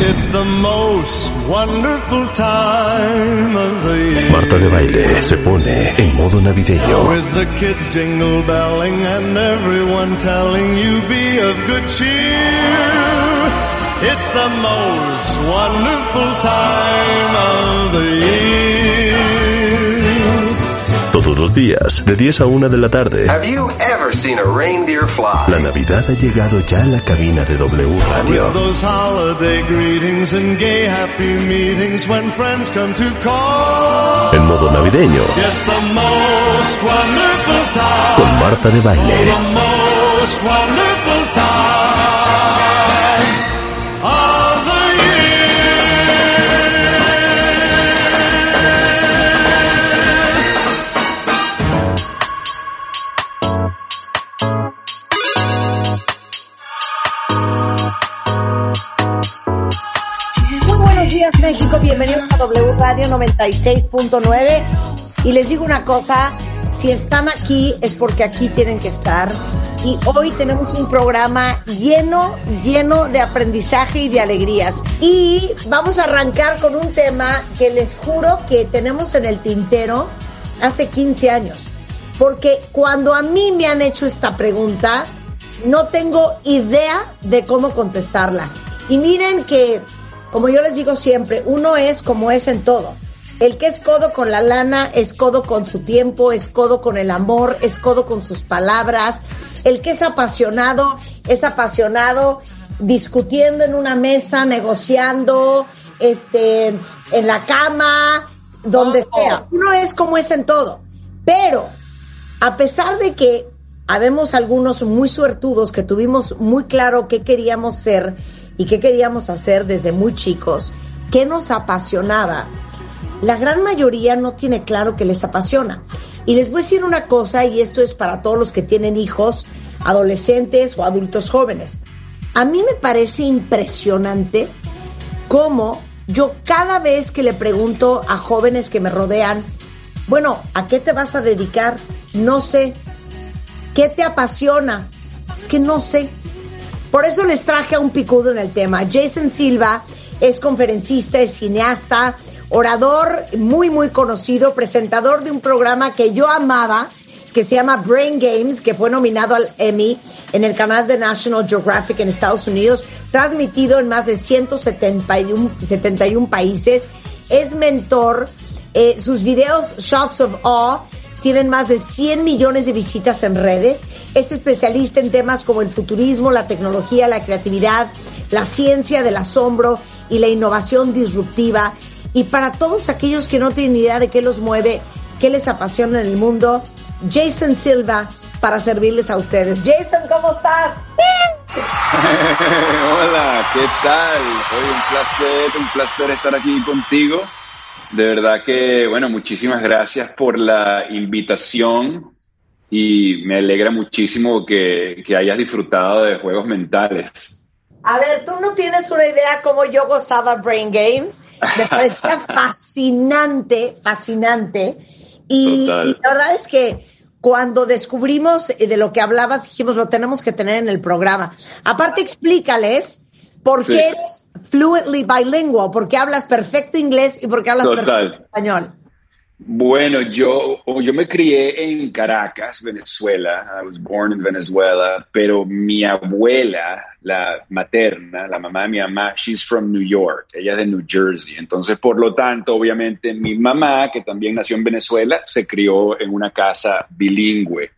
It's the most wonderful time of the year. Marta de baile se pone en modo navideño. With the kids jingle belling and everyone telling you be of good cheer. It's the most wonderful time of the year. Todos los días, de 10 a 1 de la tarde. Have you ever seen a reindeer fly? La Navidad ha llegado ya a la cabina de W Radio. Those holiday greetings and gay happy meetings when friends come to call. En modo navideño, Yes, the most wonderful time. con Marta de baile. The most días México, bienvenidos a W Radio 96.9 y les digo una cosa, si están aquí es porque aquí tienen que estar. Y hoy tenemos un programa lleno, lleno de aprendizaje y de alegrías. Y vamos a arrancar con un tema que les juro que tenemos en el tintero hace 15 años. Porque cuando a mí me han hecho esta pregunta no tengo idea de cómo contestarla. Y miren que como yo les digo siempre, uno es como es en todo. El que es codo con la lana es codo con su tiempo, es codo con el amor, es codo con sus palabras. El que es apasionado es apasionado discutiendo en una mesa, negociando, este, en la cama, donde sea. Uno es como es en todo. Pero a pesar de que habemos algunos muy suertudos que tuvimos muy claro qué queríamos ser y qué queríamos hacer desde muy chicos, qué nos apasionaba, la gran mayoría no tiene claro qué les apasiona. Y les voy a decir una cosa, y esto es para todos los que tienen hijos, adolescentes o adultos jóvenes. A mí me parece impresionante cómo yo cada vez que le pregunto a jóvenes que me rodean, bueno, ¿a qué te vas a dedicar? No sé. ¿Qué te apasiona? Es que no sé. Por eso les traje a un picudo en el tema. Jason Silva es conferencista, es cineasta, orador muy, muy conocido, presentador de un programa que yo amaba, que se llama Brain Games, que fue nominado al Emmy en el canal de National Geographic en Estados Unidos, transmitido en más de 171 71 países. Es mentor. Eh, sus videos Shocks of Awe tienen más de 100 millones de visitas en redes. Es especialista en temas como el futurismo, la tecnología, la creatividad, la ciencia del asombro y la innovación disruptiva. Y para todos aquellos que no tienen idea de qué los mueve, qué les apasiona en el mundo, Jason Silva para servirles a ustedes. Jason, ¿cómo estás? Hola, ¿qué tal? Hoy un placer, un placer estar aquí contigo. De verdad que, bueno, muchísimas gracias por la invitación y me alegra muchísimo que, que hayas disfrutado de juegos mentales. A ver, tú no tienes una idea cómo yo gozaba Brain Games. Me parecía fascinante, fascinante. Y, la verdad es que cuando descubrimos eh, de lo que hablabas, dijimos, lo tenemos que tener en el programa. Aparte, explícales por Sí. qué eres fluently bilingual, por qué hablas perfecto inglés y por qué hablas Total. perfecto español. Bueno, yo, yo me crié en Caracas, Venezuela. I was born in Venezuela, pero mi abuela, la materna, la mamá de mi mamá, she's from New York. Ella es de New Jersey. Entonces, por lo tanto, obviamente, mi mamá, que también nació en Venezuela, se crió en una casa bilingüe.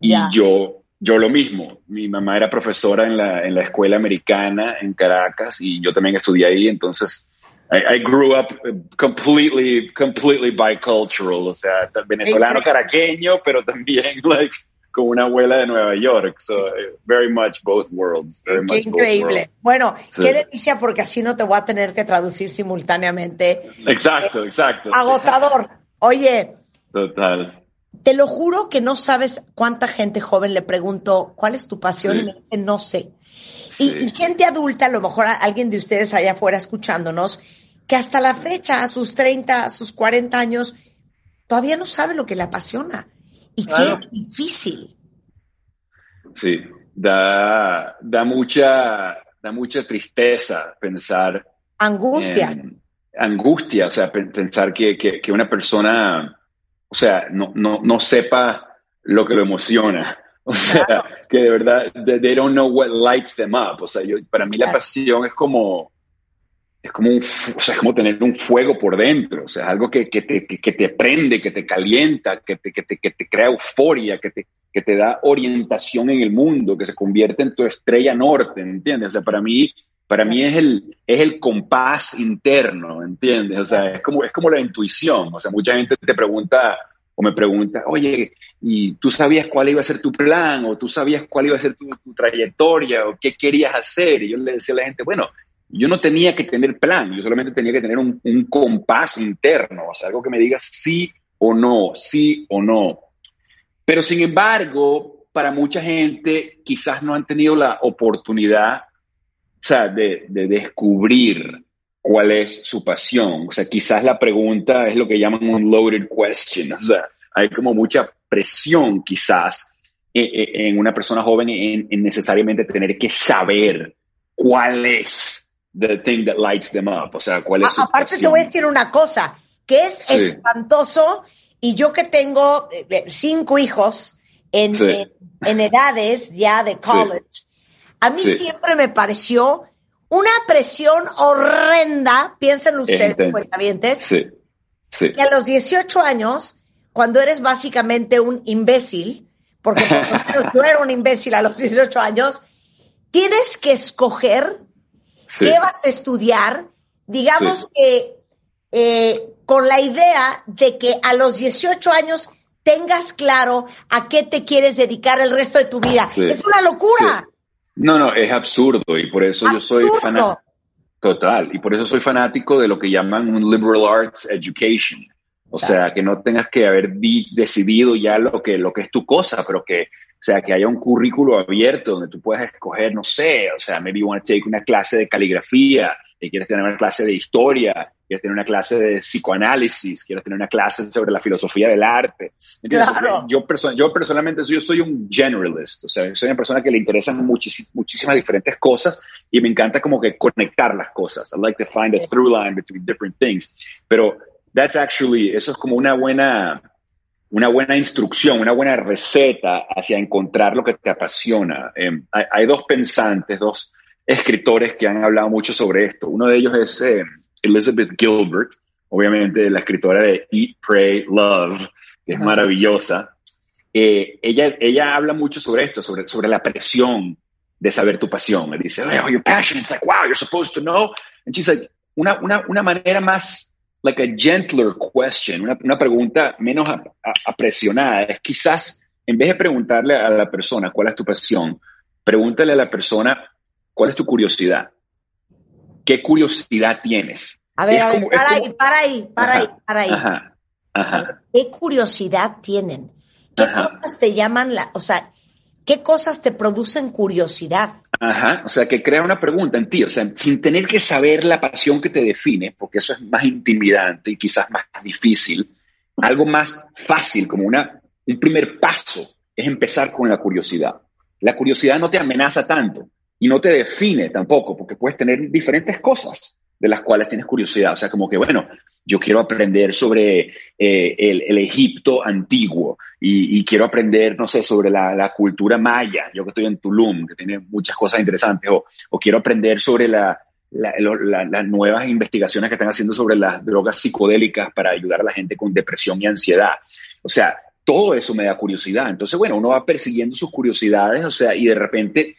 Y yo, yo lo mismo. Mi mamá era profesora en la, en la escuela americana en Caracas y yo también estudié ahí. Entonces, I, I grew up completely, completely bicultural, o sea, venezolano caraqueño, pero también like con una abuela de Nueva York. So, eh, very much both worlds. Very Qué much both increíble. worlds. Bueno, Sí. qué delicia porque así no te voy a tener que traducir simultáneamente. Exacto, exacto. Agotador. Oye, Total. te lo juro que no sabes cuánta gente joven le pregunto, ¿cuál es tu pasión? Sí. Y me dice, no sé. Sí. Y, gente adulta, a lo mejor alguien de ustedes allá afuera escuchándonos, que hasta la fecha, a sus 30, a sus 40 años, todavía no sabe lo que le apasiona. Y Claro. qué difícil. Sí, da, da, mucha, da mucha tristeza pensar Angustia. en angustia, o sea, pe- pensar que, que, que una persona, o sea, no, no, no sepa lo que lo emociona. O sea, que de verdad, they, don't know what lights them up. O sea, yo, para mí la Claro. pasión es como, es como un, o sea, es como tener un fuego por dentro. O sea, es algo que, que, te, que, que te prende, que te calienta, que te, te, te crea euforia, que te, que te da orientación en el mundo, que se convierte en tu estrella norte, ¿entiendes? O sea, para mí, para mí es el, es el compás interno, ¿entiendes? O sea, es como, es como la intuición. O sea, mucha gente te pregunta o me pregunta, oye, ¿y tú sabías cuál iba a ser tu plan? ¿O tú sabías cuál iba a ser tu, tu trayectoria? ¿O qué querías hacer? Y yo le decía a la gente, bueno, yo no tenía que tener plan, yo solamente tenía que tener un, un compás interno, o sea, algo que me diga sí o no, sí o no. Pero sin embargo, para mucha gente quizás no han tenido la oportunidad, o sea, de, de descubrir cuál es su pasión. O sea, quizás la pregunta es lo que llaman un loaded question. O sea, hay como mucha presión quizás en, en- en una persona joven en, en necesariamente tener que saber cuál es the thing that lights them up. O sea, cuál es A- su aparte te voy a decir una cosa, que es Sí. espantoso, y yo que tengo eh, eh, cinco hijos en, Sí. en- en edades ya de college, a mí siempre me pareció una presión horrenda, piensen ustedes, cuentavientes, Sí, sí. que a los 18 años, cuando eres básicamente un imbécil, porque por lo menos yo era un imbécil a los 18 años, tienes que escoger sí. qué vas a estudiar, digamos que eh, con la idea de que a los 18 años tengas claro a qué te quieres dedicar el resto de tu vida. Sí. Es una locura. No, no, es absurdo y por eso yo soy fanático. Total, y por eso soy fanático de lo que llaman un liberal arts education. O sea, que no tengas que haber di- decidido ya lo que, lo que es tu cosa, pero que, o sea, que haya un currículo abierto donde tú puedas escoger, no sé, o sea, maybe you want to take una clase de caligrafía, y quieres tener una clase de historia, quieres tener una clase de psicoanálisis, quieres tener una clase sobre la filosofía del arte. Claro. Yo, perso- yo personalmente yo soy un generalist, o sea, soy una persona que le interesan muchis- muchísimas diferentes cosas y me encanta como que conectar las cosas. I like to find a through line between different things. Pero that's actually, eso es como una buena, una buena instrucción, una buena receta hacia encontrar lo que te apasiona. Eh, hay, hay dos pensantes, dos escritores que han hablado mucho sobre esto. Uno de ellos es eh, Elizabeth Gilbert, obviamente la escritora de Eat, Pray, Love, que es maravillosa. Eh, ella, ella habla mucho sobre esto, sobre, sobre la presión de saber tu pasión. Me dice, oh, your passion. It's like, wow, you're supposed to know. And she's like, una, una, una manera más, like a gentler question, una, una pregunta menos apresionada. Es quizás, en vez de preguntarle a la persona cuál es tu pasión, pregúntale a la persona cuál es tu curiosidad. ¿Qué curiosidad tienes? A ver, Es a ver, como- para como- ahí, para ahí, para ahí, para ahí. Ajá, ajá. ¿Qué curiosidad tienen? ¿Qué cosas te llaman la, o sea, qué cosas te producen curiosidad? Ajá, o sea, que crea una pregunta en ti, o sea, sin tener que saber la pasión que te define, porque eso es más intimidante y quizás más difícil, algo más fácil, como una, un primer paso, es empezar con la curiosidad. La curiosidad no te amenaza tanto y no te define tampoco, porque puedes tener diferentes cosas de las cuales tienes curiosidad, o sea, como que, bueno, yo quiero aprender sobre eh, el, el Egipto antiguo y, quiero aprender, no sé, sobre la, la cultura maya, yo que estoy en Tulum, que tiene muchas cosas interesantes, o, quiero aprender sobre la- las nuevas investigaciones que están haciendo sobre las drogas psicodélicas para ayudar a la gente con depresión y ansiedad. O sea, todo eso me da curiosidad. Entonces, bueno, uno va persiguiendo sus curiosidades, o sea, y de repente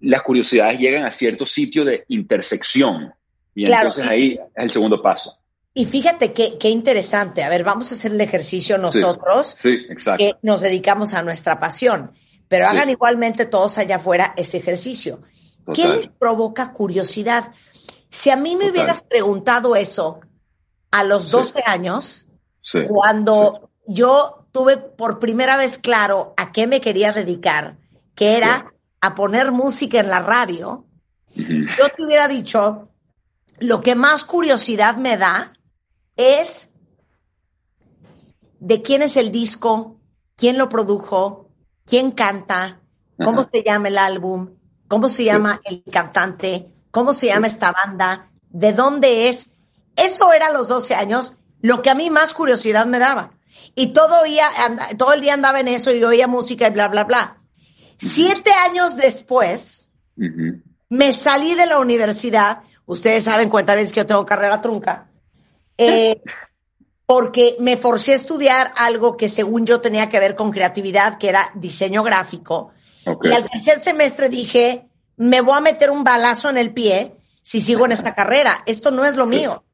las curiosidades llegan a cierto sitio de intersección. Y Claro. entonces ahí es el segundo paso. Y fíjate qué, qué interesante. A ver, vamos a hacer el ejercicio nosotros, Sí, exacto. que nos dedicamos a nuestra pasión. Pero Sí. hagan igualmente todos allá afuera ese ejercicio. ¿Qué Total. les provoca curiosidad? Si a mí me Total. hubieras preguntado eso a los Sí. 12 años, cuando yo tuve por primera vez claro a qué me quería dedicar, que era a poner música en la radio, yo te hubiera dicho, lo que más curiosidad me da es de quién es el disco, quién lo produjo, quién canta, cómo Ajá. se llama el álbum, cómo se llama el cantante, cómo se llama esta banda, de dónde es. Eso era a los 12 años lo que a mí más curiosidad me daba. Y todo, día, todo el día andaba en eso y oía música y bla, bla, bla. Siete años después, me salí de la universidad. Ustedes saben, cuenta que yo tengo carrera trunca. eh, porque me forcé a estudiar algo que según yo tenía que ver con creatividad, que era diseño gráfico. Y al tercer semestre dije, me voy a meter un balazo en el pie si sigo en esta carrera. Esto no es lo mío.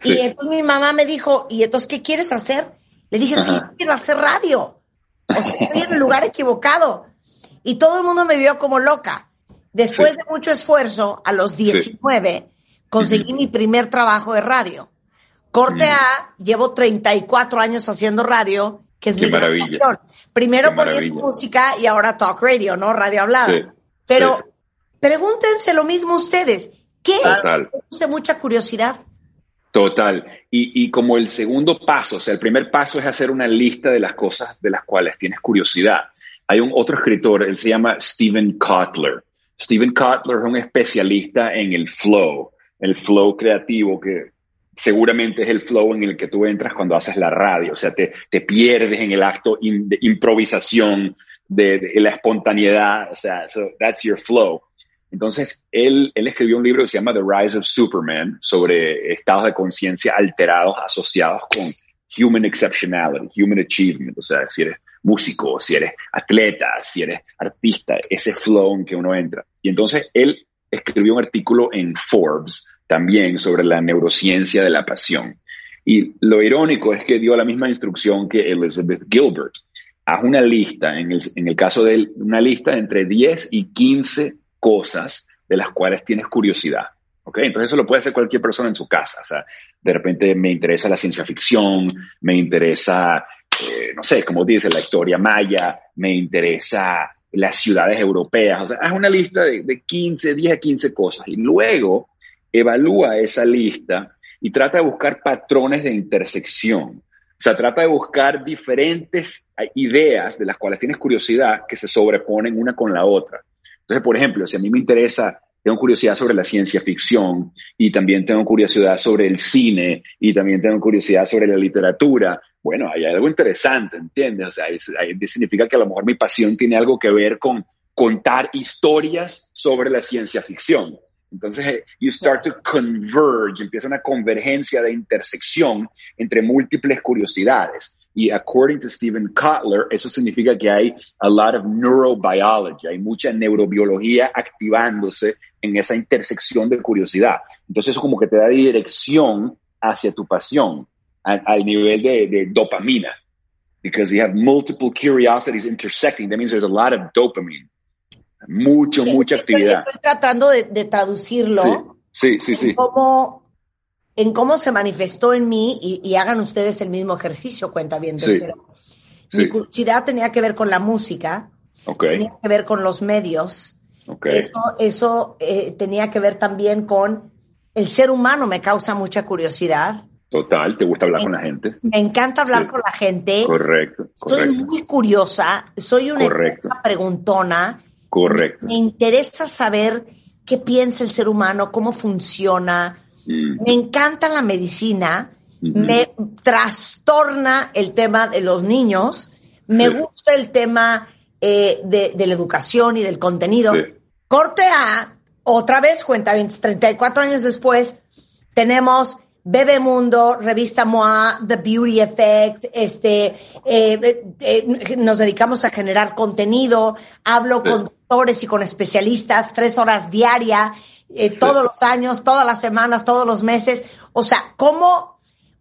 Sí. Y entonces mi mamá me dijo, ¿y entonces qué quieres hacer? Le dije, es que yo quiero hacer radio. O sea, estoy en el lugar equivocado. Y todo el mundo me vio como loca. Después Sí. de mucho esfuerzo, a los 19, conseguí mi primer trabajo de radio. Corte. A, llevo 34 años haciendo radio, que es Qué mi maravilla. pasión. Primero Qué poniendo maravilla. música y ahora talk radio, ¿no? Radio hablada. Sí, Pero sí. pregúntense lo mismo ustedes. ¿Qué Total. produce mucha curiosidad? Total. Y, y como el segundo paso, o sea, el primer paso es hacer una lista de las cosas de las cuales tienes curiosidad. Hay un otro escritor, él se llama Steven Kotler. Steven Kotler es un especialista en el flow, el flow creativo que seguramente es el flow en el que tú entras cuando haces la radio, o sea, te, te pierdes en el acto de improvisación, de, de la espontaneidad, o sea, so that's your flow. Entonces, él, él escribió un libro que se llama The Rise of Superman sobre estados de conciencia alterados asociados con human exceptionality, human achievement, o sea, si eres músico, si eres atleta, si eres artista, ese flow en que uno entra. Y entonces él escribió un artículo en Forbes también sobre la neurociencia de la pasión. Y lo irónico es que dio la misma instrucción que Elizabeth Gilbert. Haz una lista, en el, en el caso de él, una lista entre 10 y 15 cosas de las cuales tienes curiosidad. ¿ok? Entonces eso lo puede hacer cualquier persona en su casa. O sea, de repente me interesa la ciencia ficción, me interesa, eh, no sé, como dice, la historia maya, me interesa las ciudades europeas. O sea, haz una lista de, de 15, 10 a 15 cosas y luego evalúa esa lista y trata de buscar patrones de intersección. O sea, trata de buscar diferentes eh, ideas de las cuales tienes curiosidad que se sobreponen una con la otra. Entonces, por ejemplo, si a mí me interesa, tengo curiosidad sobre la ciencia ficción y también tengo curiosidad sobre el cine y también tengo curiosidad sobre la literatura, bueno, hay algo interesante, ¿entiendes? O sea, es- ahí significa que a lo mejor mi pasión tiene algo que ver con contar historias sobre la ciencia ficción. Entonces, eh, you start to converge, empieza una convergencia de intersección entre múltiples curiosidades. Y according to Stephen Kotler, eso significa que hay a lot of neurobiology, hay mucha neurobiología activándose en esa intersección de curiosidad. Entonces, eso como que te da dirección hacia tu pasión, al nivel de dopamina. Because you have multiple curiosities intersecting, that means there's a lot of dopamine. Mucho, mucha Estoy- actividad. Estoy tratando de, de traducirlo. Sí, sí, sí, sí. en cómo, en cómo se manifestó en mí y, y hagan ustedes el mismo ejercicio, cuenta bien. Sí. Mi curiosidad tenía que ver con la música, tenía que ver con los medios, eso, eso eh, tenía que ver también con el ser humano, me causa mucha curiosidad. Total, te gusta hablar con la gente. Me encanta hablar Sí. con la gente. Correcto, Soy correcto, muy curiosa, soy una preguntona. Correcto. Me interesa saber qué piensa el ser humano, cómo funciona. Mm, Me encanta la medicina, me trastorna el tema de los niños, me Sí. gusta el tema eh, de, de la educación y del contenido. Sí. Corte A, otra vez, cuenta 34 años después, tenemos Bebemundo, Revista MOA, The Beauty Effect, este, eh, eh, nos dedicamos a generar contenido, hablo Sí. con doctores y con especialistas, tres horas diaria, eh, Sí. todos los años, todas las semanas, todos los meses. O sea, ¿cómo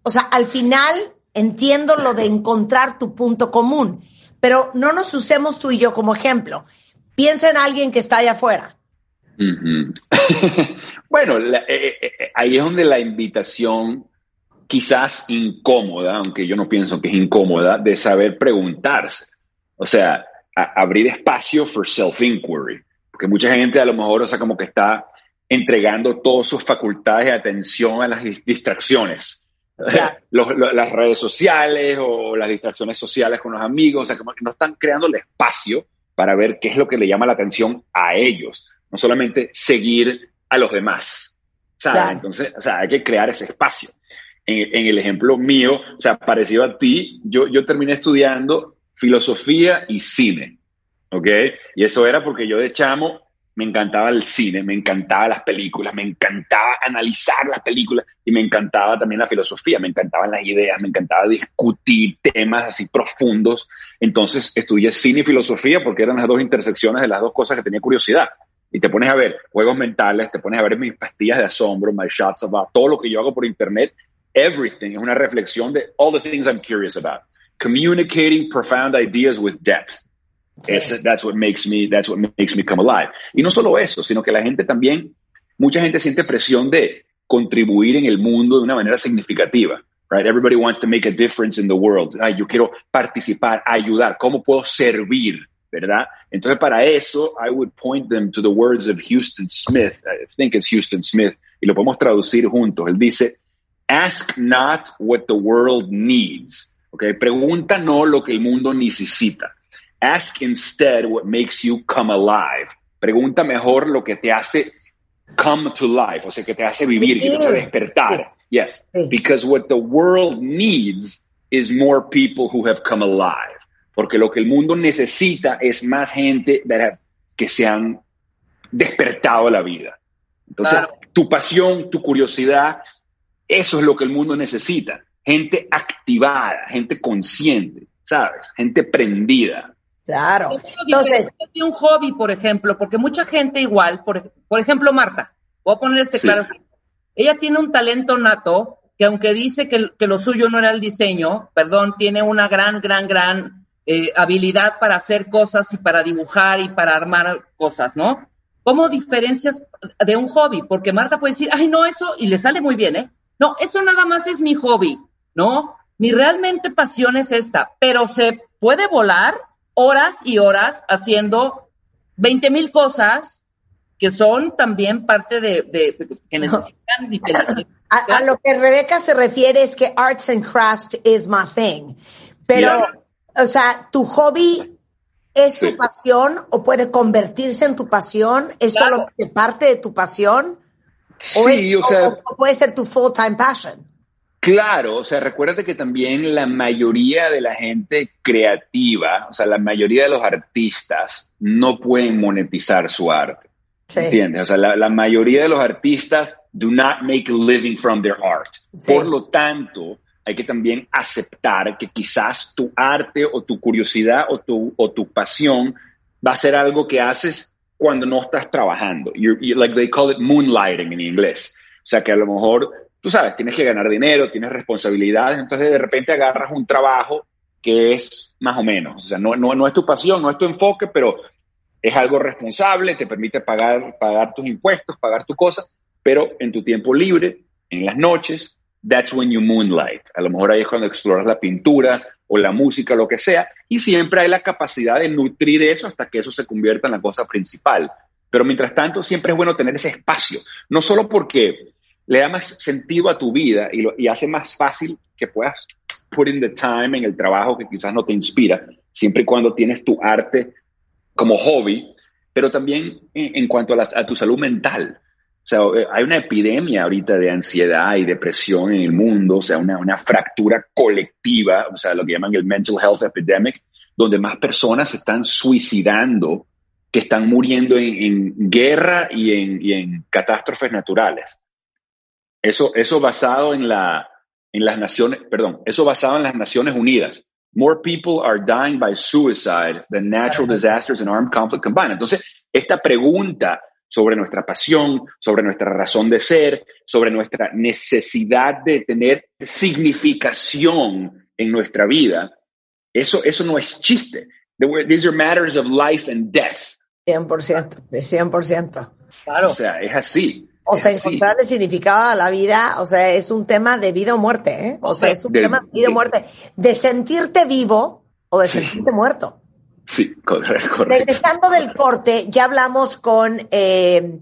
o sea, al final entiendo lo de encontrar tu punto común, pero no nos usemos tú y yo como ejemplo. Piensa en alguien que está allá afuera. Bueno, la- eh, eh, eh, ahí es donde la invitación, quizás incómoda, aunque yo no pienso que es incómoda, de saber preguntarse. O sea, a- abrir espacio for self-inquiry. Porque mucha gente a lo mejor, o sea, como que está entregando todas sus facultades de atención a las dis- distracciones. Claro. Los- lo- las redes sociales o las distracciones sociales con los amigos, o sea, como que no están creando el espacio para ver qué es lo que le llama la atención a ellos, no solamente seguir a los demás. ¿sabes? Claro. Entonces, o sea, hay que crear ese espacio. En, en el ejemplo mío, o sea, parecido a ti, yo, yo terminé estudiando filosofía y cine, ¿ok? Y eso era porque yo de chamo me encantaba el cine, me encantaba las películas, me encantaba analizar las películas y me encantaba también la filosofía, me encantaban las ideas, me encantaba discutir temas así profundos. Entonces estudié cine y filosofía porque eran las dos intersecciones de las dos cosas que tenía curiosidad. Y te pones a ver juegos mentales, te pones a ver mis pastillas de asombro, my shots about, todo lo que yo hago por internet, everything es una reflexión de all the things I'm curious about. Communicating profound ideas with depth. That's what makes me that's what makes me come alive. Y no solo eso, sino que la gente también mucha gente siente presión de contribuir en el mundo de una manera significativa. Right? Everybody wants to make a difference in the world. Ay, yo quiero participar, ayudar, ¿cómo puedo servir? ¿Verdad? Entonces, para eso, I would point them to the words of Houston Smith. I think it's Houston Smith, y lo podemos traducir juntos. Él dice, Ask not what the world needs. Okay? Pregunta no lo que el mundo necesita. Ask instead what makes you come alive. Pregunta mejor lo que te hace come to life, o sea, que te hace vivir, que te hace despertar. Yes, because what the world needs is more people who have come alive. Porque lo que el mundo necesita es más gente that have- que se han despertado a la vida. Entonces, Claro. tu pasión, tu curiosidad, eso es lo que el mundo necesita. Gente activada, gente consciente, ¿sabes? Gente prendida. Claro. Es lo Entonces, diferente de un hobby, por ejemplo, porque mucha gente igual, por, por ejemplo, Marta, voy a poner este Sí. claro. Ella tiene un talento nato que aunque dice que, que lo suyo no era el diseño, perdón, tiene una gran, gran, gran eh, habilidad para hacer cosas y para dibujar y para armar cosas, ¿no? ¿Cómo diferencias de un hobby? Porque Marta puede decir, ay, no, eso, y le sale muy bien, ¿eh? No, eso nada más es mi hobby, ¿no? Mi realmente pasión es esta, pero se puede volar horas y horas haciendo 20 mil cosas que son también parte de, de- que necesitan a lo que Rebeca se refiere es que arts and crafts is my thing. Pero, o sea, tu hobby es tu Sí. pasión o puede convertirse en tu pasión, es Claro. solo parte de tu pasión. Sí, es- o sea, o puede ser tu full-time passion. Claro, o sea, recuérdate que también la mayoría de la gente creativa, o sea, la mayoría de los artistas no pueden monetizar su arte. Sí. ¿Entiendes? O sea, la, la mayoría de los artistas do not make a living from their art. Sí. Por lo tanto, hay que también aceptar que quizás tu arte o tu curiosidad o tu, o tu pasión va a ser algo que haces cuando no estás trabajando. Like they call it moonlighting en inglés. O sea, que a lo mejor, tú sabes, tienes que ganar dinero, tienes responsabilidades, entonces de repente agarras un trabajo que es más o menos. O sea, no, no, no es tu pasión, no es tu enfoque, pero es algo responsable, te permite pagar, pagar tus impuestos, pagar tu cosa, pero en tu tiempo libre, en las noches, that's when you moonlight. A lo mejor ahí es cuando exploras la pintura o la música, lo que sea, y siempre hay la capacidad de nutrir eso hasta que eso se convierta en la cosa principal. Pero mientras tanto, siempre es bueno tener ese espacio, no solo porque le da más sentido a tu vida y, hace más fácil que puedas put in the time en el trabajo que quizás no te inspira, siempre y cuando tienes tu arte como hobby, pero también en, cuanto a tu salud mental. O sea, eh, hay una epidemia ahorita de ansiedad y depresión en el mundo, o sea, una, una fractura colectiva, o sea, lo que llaman el mental health epidemic, donde más personas se están suicidando que están muriendo en, en guerra y en, y en catástrofes naturales. Eso, eso basado en, la, en las naciones, perdón, eso basado en las Naciones Unidas. More people are dying by suicide than natural disasters and armed conflict combined. Entonces, esta pregunta sobre nuestra pasión, sobre nuestra razón de ser, sobre nuestra necesidad de tener significación en nuestra vida, eso, eso no es chiste. These are matters of life and death. 100%, de 100%. Claro. O sea, es así. O es sea, así. encontrarle significado a la vida, o sea, es un tema de vida o muerte, ¿eh? O sea, es un De- tema de vida o muerte. De sentirte vivo o de sentirte muerto. Sí, correcto. Regresando del corte, ya hablamos con, eh,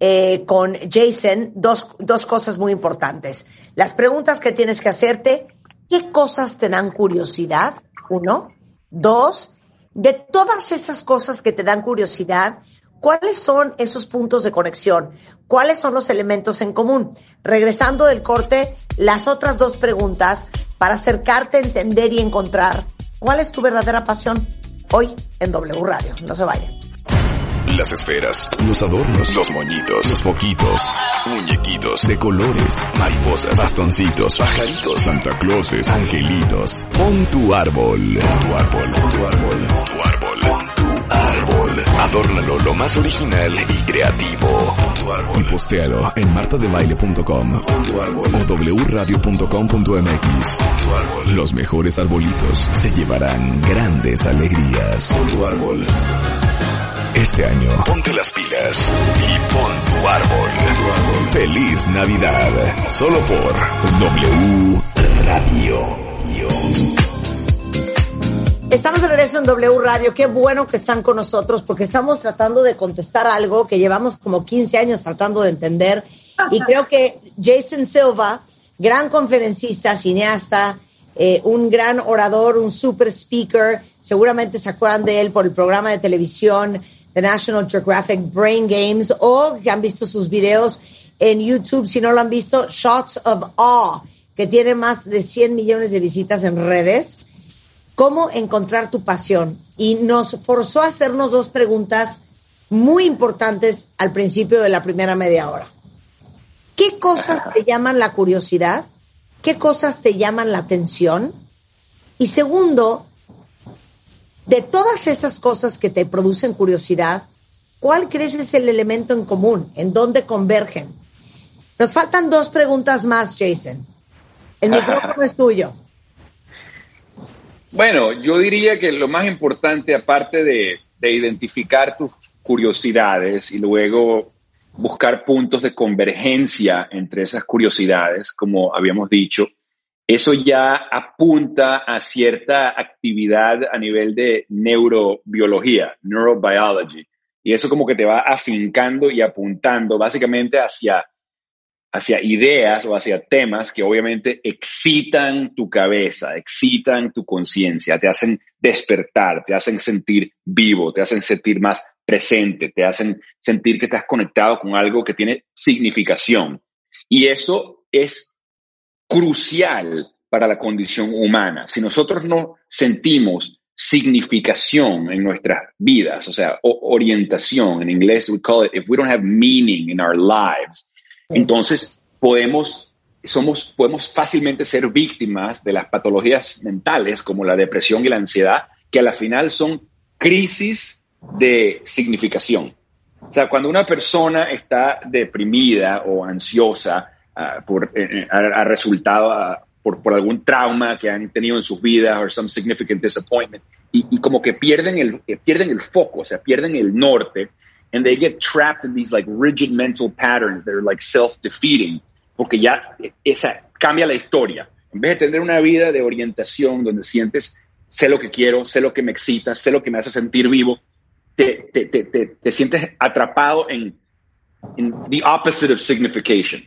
eh, con Jason dos, dos cosas muy importantes. Las preguntas que tienes que hacerte, ¿qué cosas te dan curiosidad? Uno. Dos, de todas esas cosas que te dan curiosidad, ¿cuáles son esos puntos de conexión? ¿Cuáles son los elementos en común? Regresando del corte, las otras dos preguntas para acercarte, entender y encontrar cuál es tu verdadera pasión hoy en W Radio. No se vayan. Las esferas, los adornos, los moñitos, los foquitos, muñequitos de colores, mariposas, bastoncitos, pajaritos, Santa Clauses, angelitos. Pon tu árbol, tu árbol, tu árbol, tu árbol, árbol. Adórnalo lo más original y creativo. Tu árbol. Y postéalo en martadebaile.com o wradio.com.mx. Tu árbol. Los mejores arbolitos se llevarán grandes alegrías. Tu árbol. Este año, ponte las pilas y pon tu árbol. Feliz Navidad. Solo por W. Estamos de regreso en W Radio. Qué bueno que están con nosotros porque estamos tratando de contestar algo que llevamos como 15 años tratando de entender. Y creo que Jason Silva, gran conferencista, cineasta, eh, un gran orador, un super speaker, seguramente se acuerdan de él por el programa de televisión de National Geographic Brain Games o que han visto sus videos en YouTube, si no lo han visto, Shots of Awe, que tiene más de 100 millones de visitas en redes cómo encontrar tu pasión. Y nos forzó a hacernos dos preguntas muy importantes al principio de la primera media hora. ¿Qué cosas te llaman la curiosidad? ¿Qué cosas te llaman la atención? Y segundo, de todas esas cosas que te producen curiosidad, ¿cuál crees es el elemento en común? ¿En dónde convergen? Nos faltan dos preguntas más, Jason. El micrófono es tuyo. Bueno, yo diría que lo más importante, aparte de, de identificar tus curiosidades y luego buscar puntos de convergencia entre esas curiosidades, como habíamos dicho, eso ya apunta a cierta actividad a nivel de neurobiología, neurobiology. Y eso como que te va afincando y apuntando básicamente hacia, hacia ideas o hacia temas que obviamente excitan tu cabeza, excitan tu conciencia, te hacen despertar, te hacen sentir vivo, te hacen sentir más presente, te hacen sentir que estás conectado con algo que tiene significación. Y eso es crucial para la condición humana. Si nosotros no sentimos significación en nuestras vidas, o sea, orientación, en inglés we call it, if we don't have meaning in our lives, entonces podemos, somos, podemos fácilmente ser víctimas de las patologías mentales como la depresión y la ansiedad, que a la final son crisis de significación. O sea, cuando una persona está deprimida o ansiosa ah, por, eh, eh, resultado ah, por, por algún trauma que han tenido en sus vidas o some significant disappointment, y, y como que pierden el, pierden el foco, o sea, pierden el norte, and they get trapped in these like rigid mental patterns that are like self-defeating, porque ya esa cambia la historia. En vez de tener una vida de orientación donde sientes, sé lo que quiero, sé lo que me excita, sé lo que me hace sentir vivo, te, te, te, te sientes atrapado en, en the opposite of signification.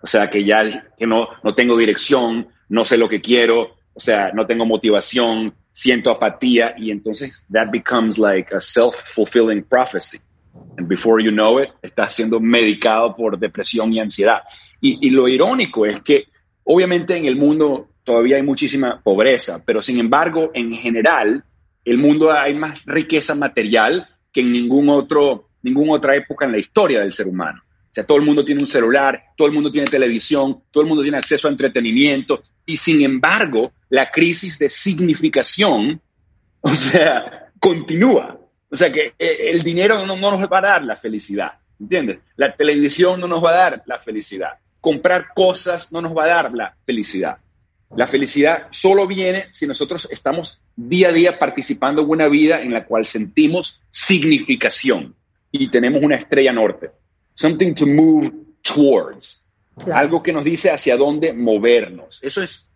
O sea, que ya que no, no tengo dirección, no sé lo que quiero, o sea, no tengo motivación, siento apatía y entonces that becomes like a self-fulfilling prophecy. And before you know it, estás siendo medicado por depresión y ansiedad. Y, y lo irónico es que obviamente en el mundo todavía hay muchísima pobreza, pero sin embargo, en general, el mundo hay más riqueza material que en ningún otro, ninguna otra época en la historia del ser humano. O sea, todo el mundo tiene un celular, todo el mundo tiene televisión, todo el mundo tiene acceso a entretenimiento y sin embargo, la crisis de significación, o sea, continúa. O sea, que eh, el dinero no, no nos va a dar la felicidad. ¿entiendes? La televisión no nos va a dar la felicidad. Comprar cosas no nos va a dar la felicidad. La felicidad solo viene si nosotros estamos día a día participando en una vida en la cual sentimos significación y tenemos una estrella norte. Something to move towards. Algo que nos dice hacia dónde movernos. Eso es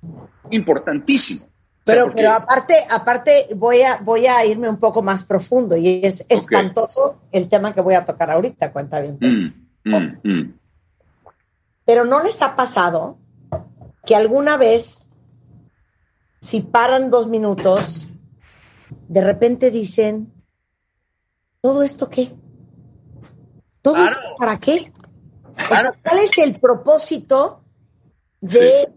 importantísimo. Pero, pero aparte, aparte voy a, voy a irme un poco más profundo y es espantoso el tema que voy a tocar ahorita, cuenta bien. Mm, mm, mm. Pero ¿no les ha pasado que alguna vez, si paran dos minutos, de repente dicen, ¿todo esto qué? ¿Todo esto para qué? ¿Cuál es el propósito de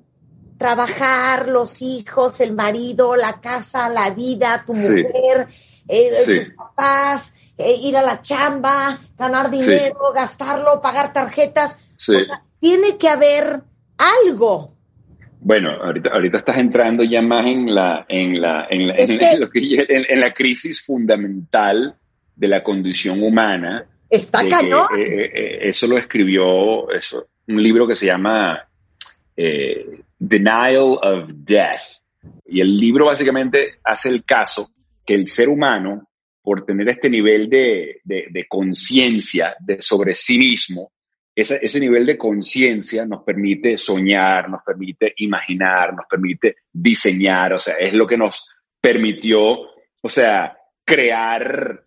trabajar, los hijos, el marido, la casa, la vida, tu mujer, eh, tus papás, eh, ir a la chamba, ganar dinero, gastarlo, pagar tarjetas. O sea, tiene que haber algo. Bueno, ahorita, ahorita estás entrando ya más en la, en la, en la, en, la crisis fundamental de la condición humana. Está cañón. Eh, eso lo escribió eso, un libro que se llama Denial of Death. Y el libro básicamente hace el caso que el ser humano, por tener este nivel de, de, conciencia sobre sí mismo, ese, ese nivel de conciencia nos permite soñar, nos permite imaginar, nos permite diseñar, o sea, es lo que nos permitió, o sea, crear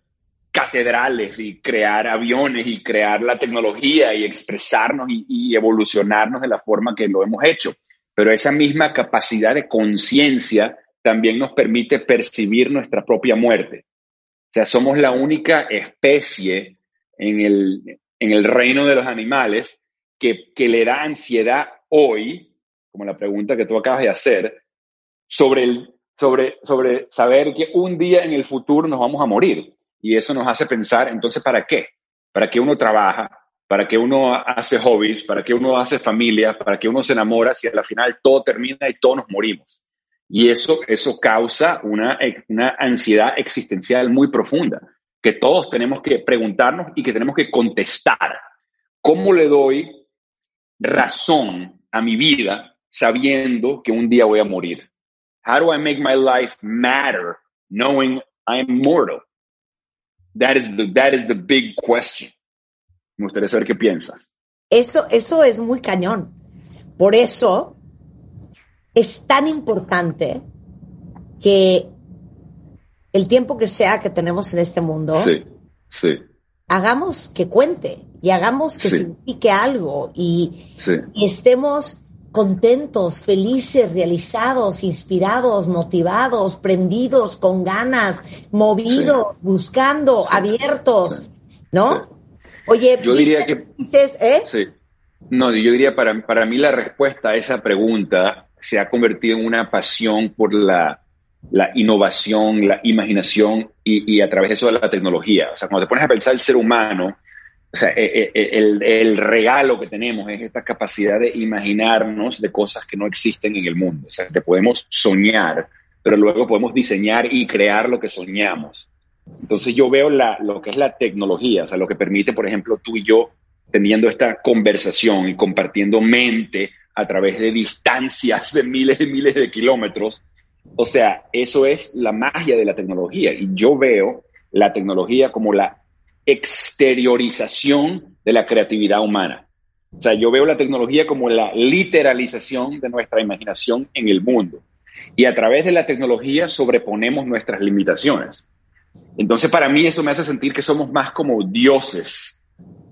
catedrales y crear aviones y crear la tecnología y expresarnos y, evolucionarnos de la forma que lo hemos hecho pero esa misma capacidad de conciencia también nos permite percibir nuestra propia muerte. O sea, somos la única especie en el, en el reino de los animales que, que le da ansiedad hoy, como la pregunta que tú acabas de hacer, sobre, el, sobre, sobre saber que un día en el futuro nos vamos a morir. Y eso nos hace pensar, entonces, ¿para qué? ¿Para qué uno trabaja? Para que uno hace hobbies, para que uno hace familia, para que uno se enamora, si al final todo termina y todos nos morimos. Y eso, eso causa una, una ansiedad existencial muy profunda, que todos tenemos que preguntarnos y que tenemos que contestar. ¿Cómo le doy razón a mi vida sabiendo que un día voy a morir? How do I make my life matter knowing I'm mortal? That is the, that is the big question. Me gustaría saber qué piensas. Eso, eso es muy cañón. Por eso es tan importante que el tiempo que sea que tenemos en este mundo, hagamos que cuente y hagamos que signifique algo y, y, estemos contentos, felices, realizados, inspirados, motivados, prendidos, con ganas, movidos, buscando, abiertos, ¿no? Oye, yo diría que... Dices, ¿eh? Sí. No, yo diría, para, para mí la respuesta a esa pregunta se ha convertido en una pasión por la, la innovación, la imaginación y, y, a través de eso de la tecnología. O sea, cuando te pones a pensar el ser humano, o sea, eh, eh, el, el, regalo que tenemos es esta capacidad de imaginarnos de cosas que no existen en el mundo. O sea, que podemos soñar, pero luego podemos diseñar y crear lo que soñamos. Entonces yo veo la, lo que es la tecnología, o sea, lo que permite, por ejemplo, tú y yo teniendo esta conversación y compartiendo mente a través de distancias de miles y miles de kilómetros. O sea, eso es la magia de la tecnología. Y yo veo la tecnología como la exteriorización de la creatividad humana. O sea, yo veo la tecnología como la literalización de nuestra imaginación en el mundo. Y a través de la tecnología sobreponemos nuestras limitaciones. Entonces, para mí eso me hace sentir que somos más como dioses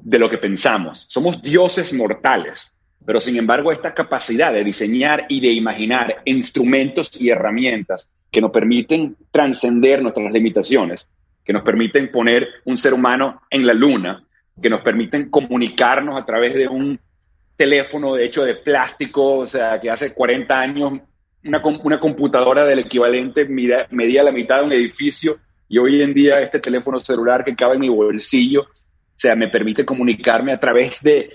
de lo que pensamos. Somos dioses mortales, pero sin embargo esta capacidad de diseñar y de imaginar instrumentos y herramientas que nos permiten trascender nuestras limitaciones, que nos permiten poner un ser humano en la luna, que nos permiten comunicarnos a través de un teléfono de hecho de plástico, o sea, que hace 40 años una, una computadora del equivalente medía la mitad de un edificio y hoy en día este teléfono celular que cabe en mi bolsillo, o sea, me permite comunicarme a través de,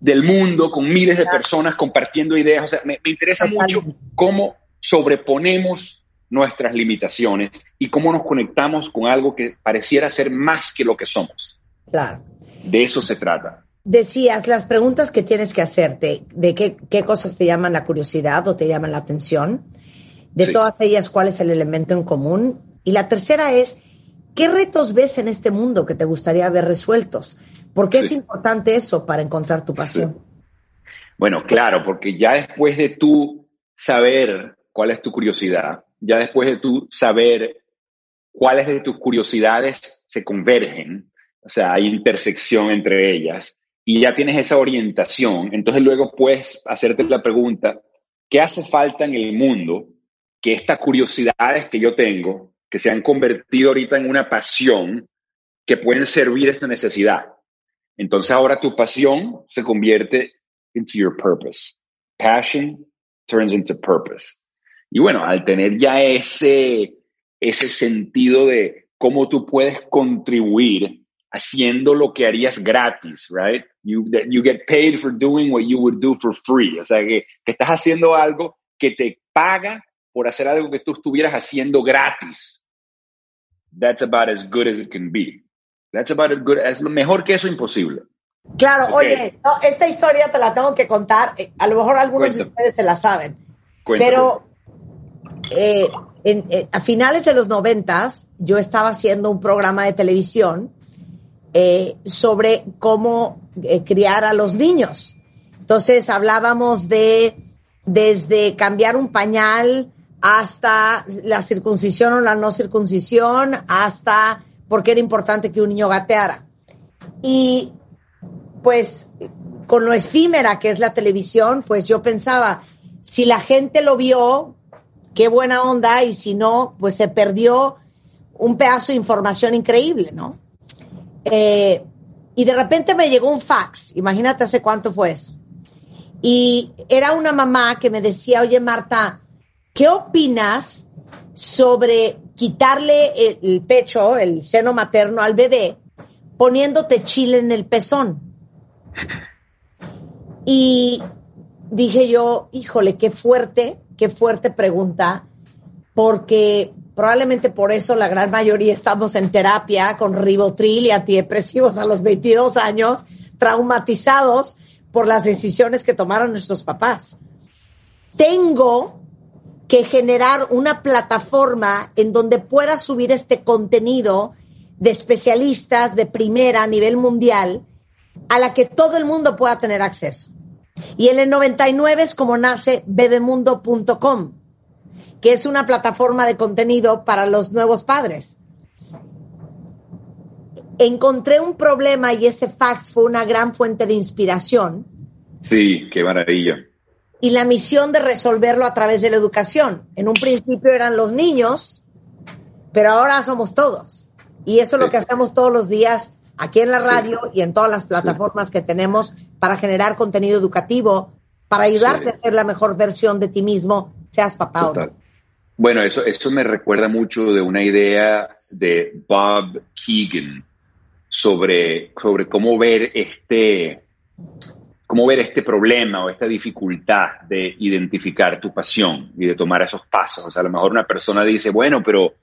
del mundo con miles de personas compartiendo ideas. O sea, me, interesa mucho cómo sobreponemos nuestras limitaciones y cómo nos conectamos con algo que pareciera ser más que lo que somos. Claro. De eso se trata. Decías las preguntas que tienes que hacerte, de qué, qué cosas te llaman la curiosidad o te llaman la atención, de Sí. todas ellas cuál es el elemento en común. Y la tercera es, ¿qué retos ves en este mundo que te gustaría ver resueltos? ¿Por qué es importante eso para encontrar tu pasión? Bueno, claro, porque ya después de tú saber cuál es tu curiosidad, ya después de tú saber cuáles de tus curiosidades se convergen, o sea, hay intersección entre ellas, y ya tienes esa orientación, entonces luego puedes hacerte la pregunta, ¿qué hace falta en el mundo que estas curiosidades que yo tengo, que se han convertido ahorita en una pasión, que pueden servir esta necesidad? Entonces ahora tu pasión se convierte into your purpose. Passion turns into purpose. Y bueno, al tener ya ese, ese sentido de cómo tú puedes contribuir haciendo lo que harías gratis, right? You, you get paid for doing what you would do for free. O sea, que, que estás haciendo algo que te paga por hacer algo que tú estuvieras haciendo gratis. That's about as good as it can be. That's about as good, lo mejor que eso imposible. Claro, Ok. oye, no, esta historia te la tengo que contar. eh, A lo mejor algunos de Cuéntame. ustedes se la saben. Cuéntame. Pero eh, en- eh, a finales de los noventas, yo estaba haciendo un programa de televisión eh, sobre cómo eh, criar a los niños. Entonces hablábamos de desde cambiar un pañal hasta la circuncisión o la no circuncisión, hasta por qué era importante que un niño gateara. Y pues con lo efímera que es la televisión, pues yo pensaba, si la gente lo vio, qué buena onda, y si no, pues se perdió un pedazo de información increíble, ¿no? Eh, y de repente me llegó un fax, imagínate hace cuánto fue eso. Y era una mamá que me decía, oye Marta, ¿qué opinas sobre quitarle el, pecho, el seno materno al bebé, poniéndote chile en el pezón? Y dije yo, híjole, qué fuerte, qué fuerte pregunta, porque probablemente por eso la gran mayoría estamos en terapia con ribotril y antidepresivos a los 22 años, traumatizados por las decisiones que tomaron nuestros papás. Tengo que generar una plataforma en donde pueda subir este contenido de especialistas de primera a nivel mundial a la que todo el mundo pueda tener acceso. Y el 99 es como nace bebemundo.com, que es una plataforma de contenido para los nuevos padres. Encontré un problema y ese fax fue una gran fuente de inspiración Sí, qué maravilla. Y la misión de resolverlo a través de la educación. En un principio eran los niños, pero ahora somos todos. Y eso es lo que hacemos todos los días aquí en la radio y en todas las plataformas que tenemos para generar contenido educativo, para ayudarte Sí. a ser la mejor versión de ti mismo, seas papá o Total. no. Bueno, eso, eso me recuerda mucho de una idea de Bob Keegan sobre, sobre cómo ver este cómo ver este problema o esta dificultad de identificar tu pasión y de tomar esos pasos. O sea, a lo mejor una persona dice, bueno, pero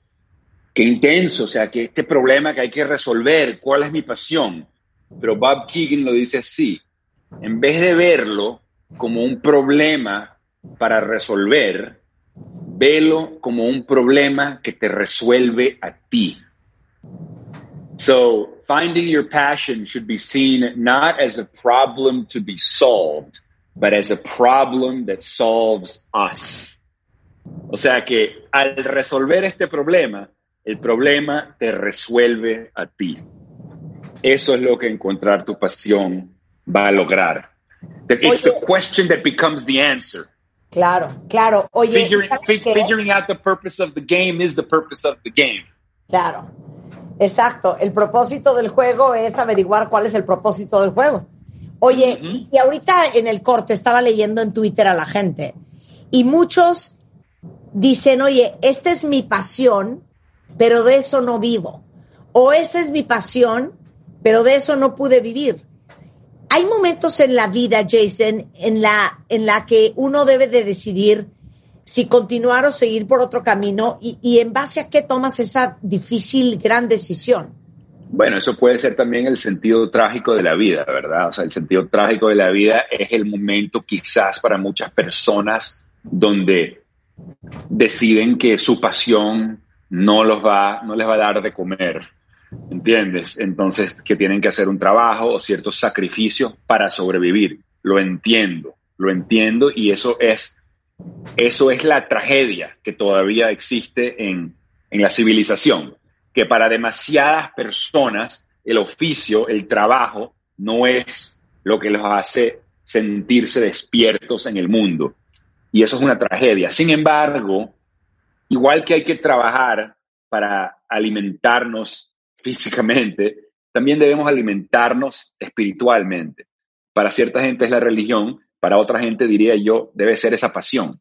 qué intenso, o sea, que este problema que hay que resolver, ¿cuál es mi pasión? Pero Bob Keegan lo dice así, en vez de verlo como un problema para resolver, velo como un problema que te resuelve a ti. So, finding your passion should be seen not as a problem to be solved, but as a problem that solves us. O sea que al resolver este problema, el problema te resuelve a ti. Eso es lo que encontrar tu pasión va a lograr. It's the question that becomes the answer. Claro, claro. Oye, Figuring, figuring out the purpose of the game is the purpose of the game. Claro, exacto. El propósito del juego es averiguar cuál es el propósito del juego. Oye, y ahorita en el corte estaba leyendo en Twitter a la gente y muchos dicen, oye, esta es mi pasión, pero de eso no vivo. O esa es mi pasión, pero de eso no pude vivir. Hay momentos en la vida, Jason, en la, en la que uno debe de decidir si continuar o seguir por otro camino y, y en base a qué tomas esa difícil, gran decisión. Bueno, eso puede ser también el sentido trágico de la vida, ¿verdad? O sea, el sentido trágico de la vida es el momento quizás para muchas personas donde deciden que su pasión no los va, no les va a dar de comer, ¿entiendes? Entonces que tienen que hacer un trabajo o ciertos sacrificios para sobrevivir. Lo entiendo, lo entiendo y eso es, eso es la tragedia que todavía existe en, en la civilización que para demasiadas personas el oficio, el trabajo, no es lo que los hace sentirse despiertos en el mundo. Y eso es una tragedia. Sin embargo, igual que hay que trabajar para alimentarnos físicamente, también debemos alimentarnos espiritualmente. Para cierta gente es la religión, para otra gente diría yo, debe ser esa pasión.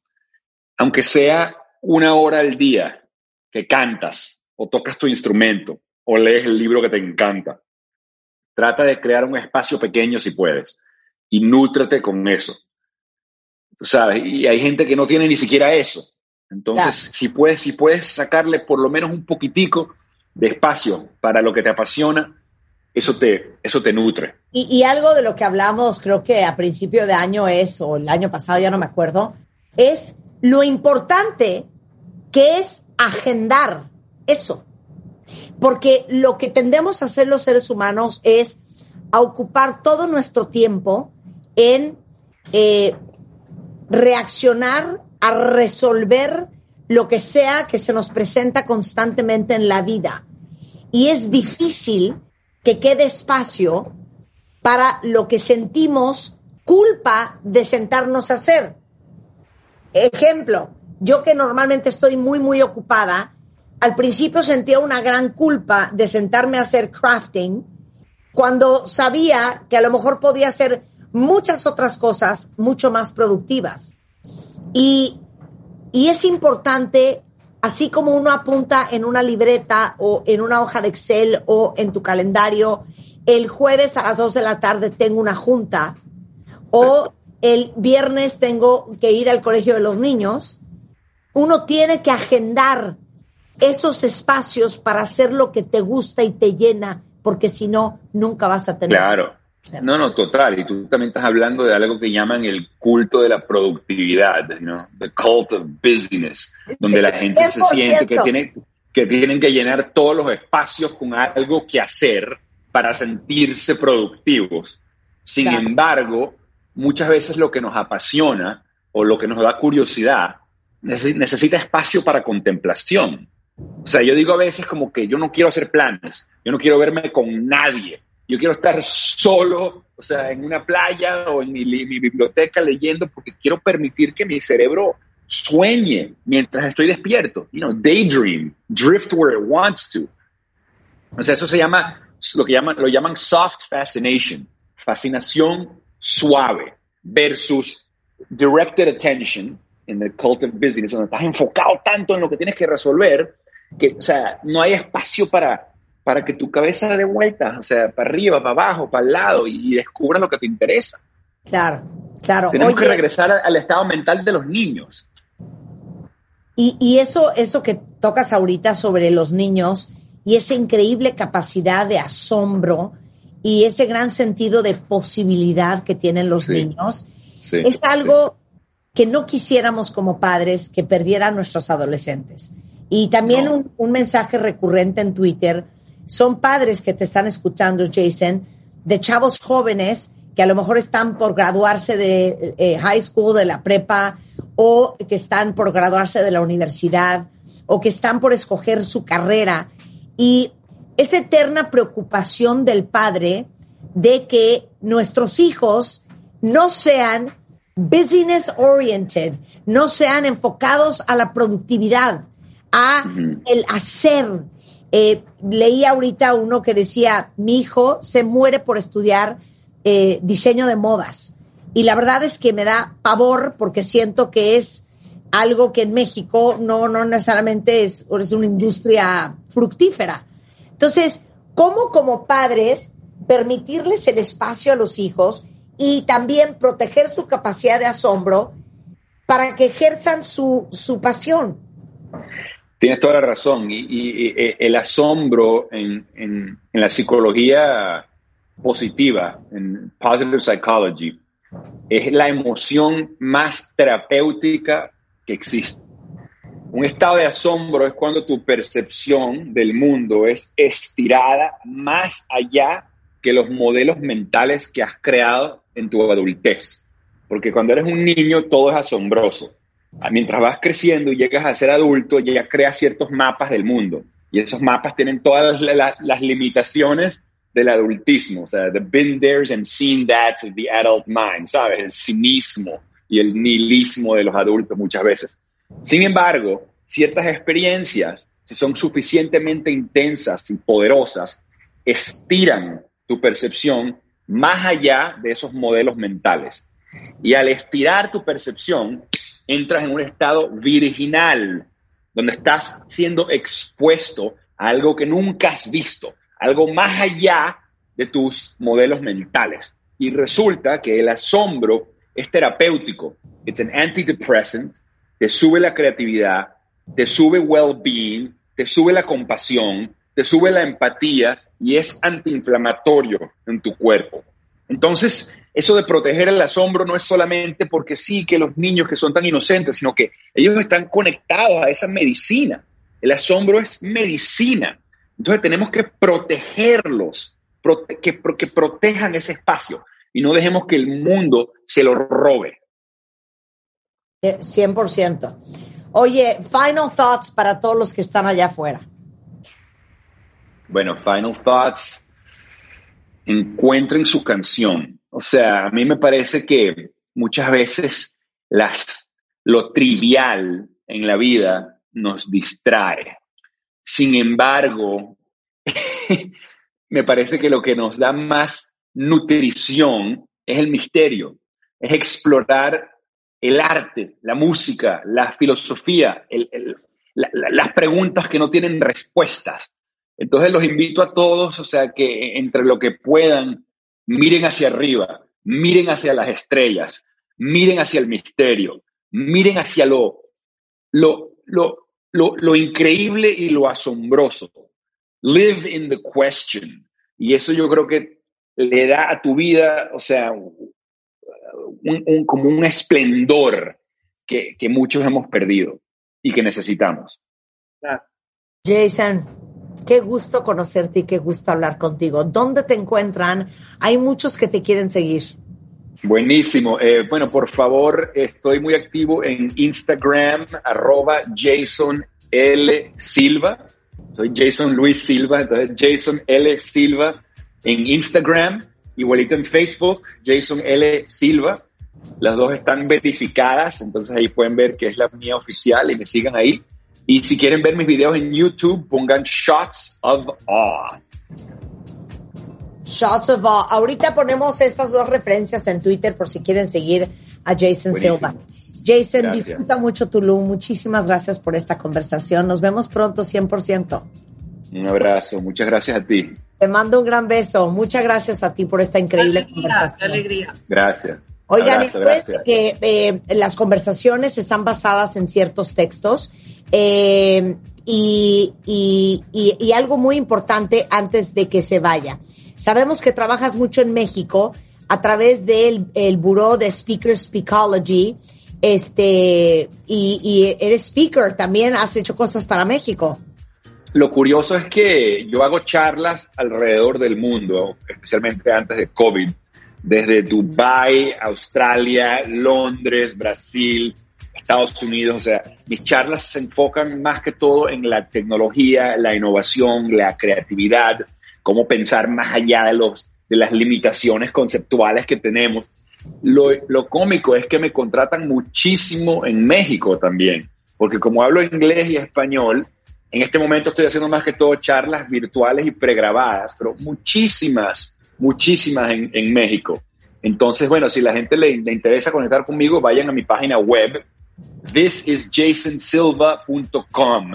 Aunque sea una hora al día que cantas, o tocas tu instrumento o lees el libro que te encanta. Trata de crear un espacio pequeño si puedes y nútrate con eso. ¿Sabes? Y hay gente que no tiene ni siquiera eso. Entonces, si, puedes, si puedes sacarle por lo menos un poquitico de espacio para lo que te apasiona, eso te, eso te nutre. Y, y, algo de lo que hablamos, creo que a principio de año es, o el año pasado, ya no me acuerdo, es lo importante que es agendar eso. Porque lo que tendemos a hacer los seres humanos es a ocupar todo nuestro tiempo en eh, reaccionar a resolver lo que sea que se nos presenta constantemente en la vida. Y es difícil que quede espacio para lo que sentimos culpa de sentarnos a hacer. Ejemplo, yo que normalmente estoy muy, muy ocupada, al principio sentía una gran culpa de sentarme a hacer crafting cuando sabía que a lo mejor podía hacer muchas otras cosas mucho más productivas. Y, y es importante, así como uno apunta en una libreta o en una hoja de Excel o en tu calendario, el jueves a las 2 de la tarde tengo una junta o el viernes tengo que ir al colegio de los niños, uno tiene que agendar esos espacios para hacer lo que te gusta y te llena, porque si no, nunca vas a tener. Claro. No, no, total. Y tú también estás hablando de algo que llaman el culto de la productividad, ¿no? The cult of business, donde la gente se siente que, tiene, que tienen que llenar todos los espacios con algo que hacer para sentirse productivos. Sin embargo, muchas veces lo que nos apasiona o lo que nos da curiosidad necesita espacio para contemplación. O sea, yo digo a veces como que yo no quiero hacer planes, yo no quiero verme con nadie, yo quiero estar solo, o sea, en una playa o en mi, biblioteca leyendo porque quiero permitir que mi cerebro sueñe mientras estoy despierto, you know, daydream, drift where it wants to. O sea, eso se llama, lo que llaman, lo llaman soft fascination, fascinación suave versus directed attention in the cult of business, donde estás enfocado tanto en lo que tienes que resolver que, o sea, no hay espacio para, para que tu cabeza dé vueltas, o sea, para arriba, para abajo, para el lado y, descubra lo que te interesa. Claro, claro. Tenemos que regresar al estado mental de los niños. Y, y, eso, eso que tocas ahorita sobre los niños y esa increíble capacidad de asombro y ese gran sentido de posibilidad que tienen los niños, es algo que no quisiéramos como padres que perdieran nuestros adolescentes. Y también un, mensaje recurrente en Twitter. Son padres que te están escuchando, Jason, de chavos jóvenes que a lo mejor están por graduarse de eh, high school, de la prepa, o que están por graduarse de la universidad, o que están por escoger su carrera. Y esa eterna preocupación del padre de que nuestros hijos no sean business oriented, no sean enfocados a la productividad, a el hacer. Eh, leí ahorita uno que decía, mi hijo se muere por estudiar eh, diseño de modas. Y la verdad es que me da pavor porque siento que es algo que en México no, no necesariamente es, es una industria fructífera. Entonces, ¿cómo como padres permitirles el espacio a los hijos y también proteger su capacidad de asombro para que ejerzan su, su pasión? Tienes toda la razón. Y, y el asombro en, en- en la psicología positiva, en positive psychology, es la emoción más terapéutica que existe. Un estado de asombro es cuando tu percepción del mundo es estirada más allá que los modelos mentales que has creado en tu adultez. Porque cuando eres un niño todo es asombroso. Ah, Mientras vas creciendo y llegas a ser adulto, ya creas ciertos mapas del mundo. Y esos mapas tienen todas la- la- las limitaciones del adultismo. O sea, the been there's and seen that's of the adult mind, ¿sabes? El cinismo y el nihilismo de los adultos muchas veces. Sin embargo, ciertas experiencias, si son suficientemente intensas y poderosas, estiran tu percepción más allá de esos modelos mentales. Y al estirar tu percepción, entras en un estado virginal, donde estás siendo expuesto a algo que nunca has visto, algo más allá de tus modelos mentales. Y resulta que el asombro es terapéutico. It's an antidepressant, te sube la creatividad, te sube well-being, te sube la compasión, te sube la empatía y es antiinflamatorio en tu cuerpo. Entonces, eso de proteger el asombro no es solamente porque sí que los niños que son tan inocentes, sino que ellos están conectados a esa medicina. El asombro es medicina. Entonces tenemos que protegerlos, prote- que, que protejan ese espacio y no dejemos que el mundo se lo robe. Eh, 100%. Oye, final thoughts para todos los que están allá afuera. Bueno, Final Thoughts, encuentren su canción. O sea, a mí me parece que muchas veces las, lo trivial en la vida nos distrae. Sin embargo, me parece que lo que nos da más nutrición es el misterio, es explorar el arte, la música, la filosofía, las preguntas que no tienen respuestas. Entonces los invito a todos, o sea, que entre lo que puedan, miren hacia arriba, miren hacia las estrellas, miren hacia el misterio, miren hacia lo, lo, lo, lo, lo increíble y lo asombroso. Live in the question. Y eso yo creo que le da a tu vida, o sea, un, como un esplendor que, que muchos hemos perdido y que necesitamos. Jason, qué gusto conocerte y qué gusto hablar contigo. ¿Dónde te encuentran? Hay muchos que te quieren seguir. Buenísimo. Eh, bueno, por favor, estoy muy activo en Instagram, arroba Jason L. Silva. Soy Jason Luis Silva, entonces Jason L. Silva en Instagram, igualito en Facebook, Jason L. Silva. Las dos están verificadas, entonces ahí pueden ver que es la mía oficial y me sigan ahí. Y si quieren ver mis videos en YouTube, pongan Shots of Awe. Shots of Awe. Ahorita ponemos esas dos referencias en Twitter por si quieren seguir a Jason Buenísimo. Silva. Jason, Gracias. disfruta mucho Tulum. Muchísimas gracias por esta conversación. Nos vemos pronto, 100%. Un abrazo, muchas gracias a ti. Te mando un gran beso. Muchas gracias a ti por esta increíble alegría, conversación. alegría. Gracias. Oigan, Abrazo, gracias. que eh, las conversaciones están basadas en ciertos textos eh, y, y- y- y algo muy importante antes de que se vaya. Sabemos que trabajas mucho en México a través del el Buró de Speaker Speakology este, y, y eres speaker, también has hecho cosas para México. Lo curioso es que yo hago charlas alrededor del mundo, especialmente antes de COVID, desde Dubai, Australia, Londres, Brasil, Estados Unidos. O sea, mis charlas se enfocan más que todo en la tecnología, la innovación, la creatividad, cómo pensar más allá de, los, de las limitaciones conceptuales que tenemos. Lo, lo cómico es que me contratan muchísimo en México también, porque como hablo inglés y español, en este momento estoy haciendo más que todo charlas virtuales y pregrabadas, pero muchísimas, muchísimas en, en México. Entonces, bueno, si la gente le, le interesa conectar conmigo, vayan a mi página web, thisisjasonsilva.com.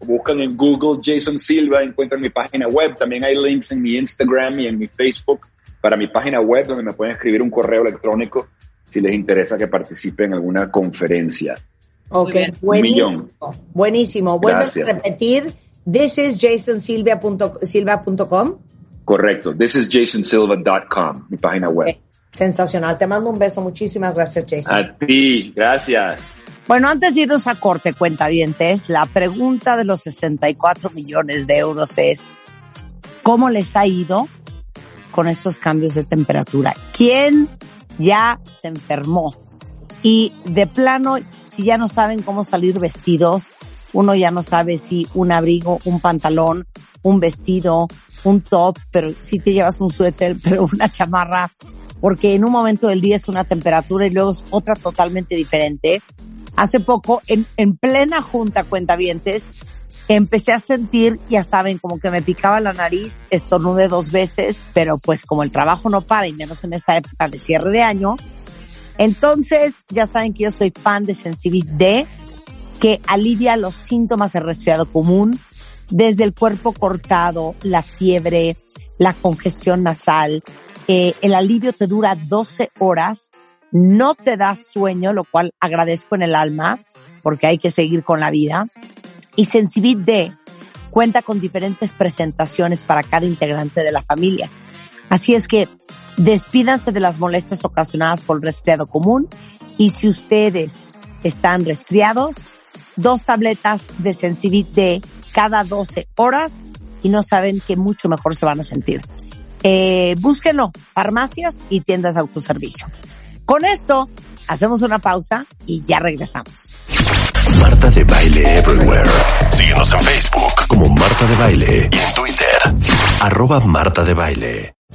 Buscan en Google Jason Silva, encuentran mi página web. También hay links en mi Instagram y en mi Facebook para mi página web donde me pueden escribir un correo electrónico si les interesa que participe en alguna conferencia. Ok, buenísimo. millón. Buenísimo. Vuelve a Gracias. repetir. This is jasonsilva.com. Correcto. This is jasonsilva.com, mi página web. Sensacional. Te mando un beso. Muchísimas gracias, Jason. A ti, gracias. Bueno, antes de irnos a corte, cuentavientes, la pregunta de los 64 millones de euros es, ¿cómo les ha ido con estos cambios de temperatura? ¿Quién ya se enfermó? Y de plano, si ya no saben cómo salir vestidos, uno ya no sabe si un abrigo, un pantalón, un vestido, un top, pero si te llevas un suéter, pero una chamarra, porque en un momento del día es una temperatura y luego es otra totalmente diferente. Hace poco, en, en plena junta cuentavientes, empecé a sentir, ya saben, como que me picaba la nariz, estornudé dos veces, pero pues como el trabajo no para y menos en esta época de cierre de año, entonces ya saben que yo soy fan de Sensibit D, que alivia los síntomas de resfriado común, desde el cuerpo cortado, la fiebre, la congestión nasal. Eh, el alivio te dura 12 horas, no te da sueño, lo cual agradezco en el alma, porque hay que seguir con la vida. Y Sensibit D cuenta con diferentes presentaciones para cada integrante de la familia. Así es que despídanse de las molestias ocasionadas por el resfriado común y si ustedes están resfriados, dos tabletas de Sensibit D cada 12 horas y no saben que mucho mejor se van a sentir. Eh, búsquenlo, farmacias y tiendas de autoservicio. Con esto, hacemos una pausa y ya regresamos. Marta de Baile Everywhere. Síguenos en Facebook como Marta de Baile y en Twitter, arroba Marta de Baile.